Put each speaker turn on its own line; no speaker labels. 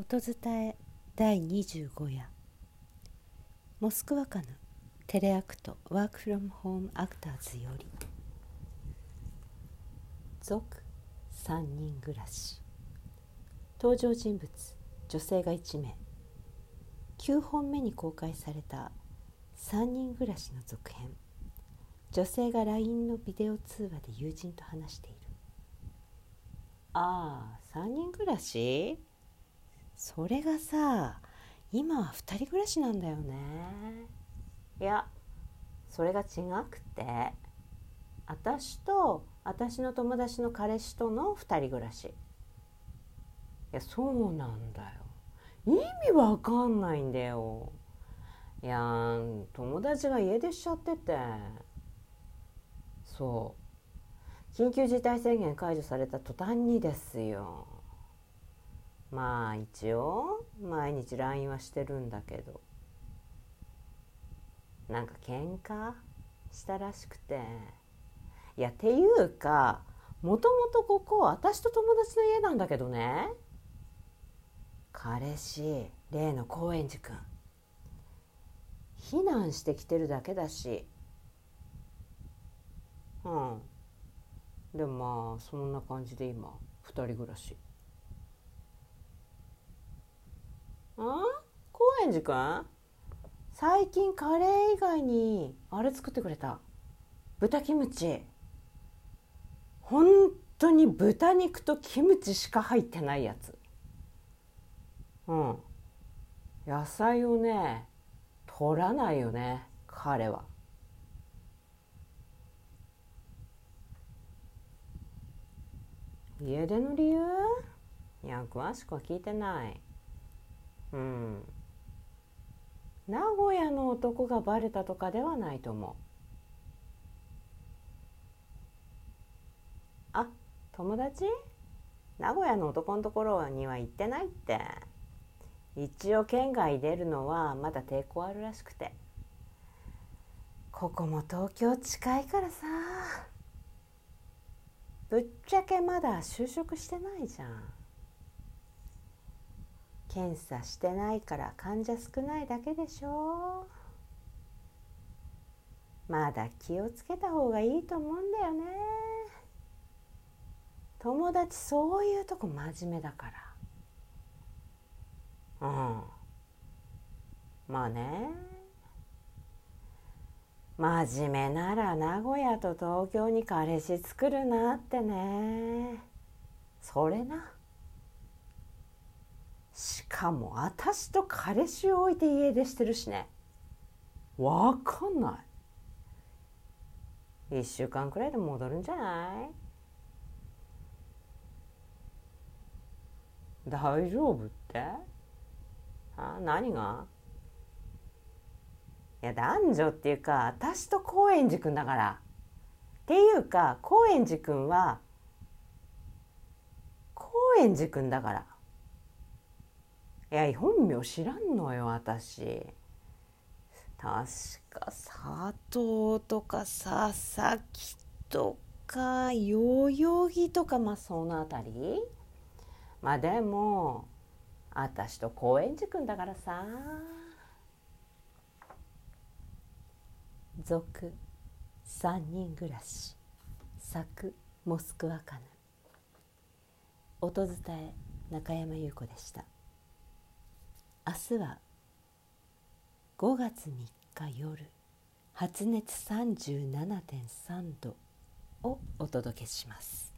音伝え第25夜。モスクワカヌテレアクトワークフロムホームアクターズより。続3人暮らし。登場人物女性が1名。9本目に公開された3人暮らしの続編。女性が LINE のビデオ通話で友人と話している。ああ3人暮らし？それがさ今は2人暮らしなんだよね。いやそれが違くて私と私の友達の彼氏との2人暮らし。いやそうなんだよ。意味わかんないんだよ。いや友達が家出しちゃってて。そう。緊急事態宣言解除された途端にですよ。まあ一応毎日 LINE はしてるんだけど。なんか喧嘩したらしくて。いやっていうかもともとここ私と友達の家なんだけどね。彼氏例の高円寺君。避難してきてるだけだし。うん。でもまあそんな感じで今2人暮らし。あ？高円寺くん最近カレー以外にあれ作ってくれた。豚キムチ。本当に豚肉とキムチしか入ってないやつ。うん。野菜をね取らないよね彼は。家出の理由？いや詳しくは聞いてない。うん。名古屋の男がバレたとかではないと思う。あ友達？名古屋の男のところには行ってないって。一応県外出るのはまだ抵抗あるらしくて。ここも東京近いからさ。ぶっちゃけまだ就職してないじゃん。検査してないから患者少ないだけでしょ。まだ気をつけた方がいいと思うんだよね。友達そういうとこ真面目だから。うん。まあね。真面目なら名古屋と東京に彼氏作るなってね。それな。しかも私と彼氏を置いて家出してるしね。わかんない。1週間くらいで戻るんじゃない？大丈夫って？あ何が？いや男女っていうか私と高円寺君だから。っていうか高円寺君は高円寺君だから。いや本名知らんのよ私。確か佐藤とか佐々木とか代々木とかまあその辺り。まあでも私と高円寺君だからさ。続三人暮らし。作モスクワカヌ音伝え中山優子でした。明日は5月3日夜発熱37.3度をお届けします。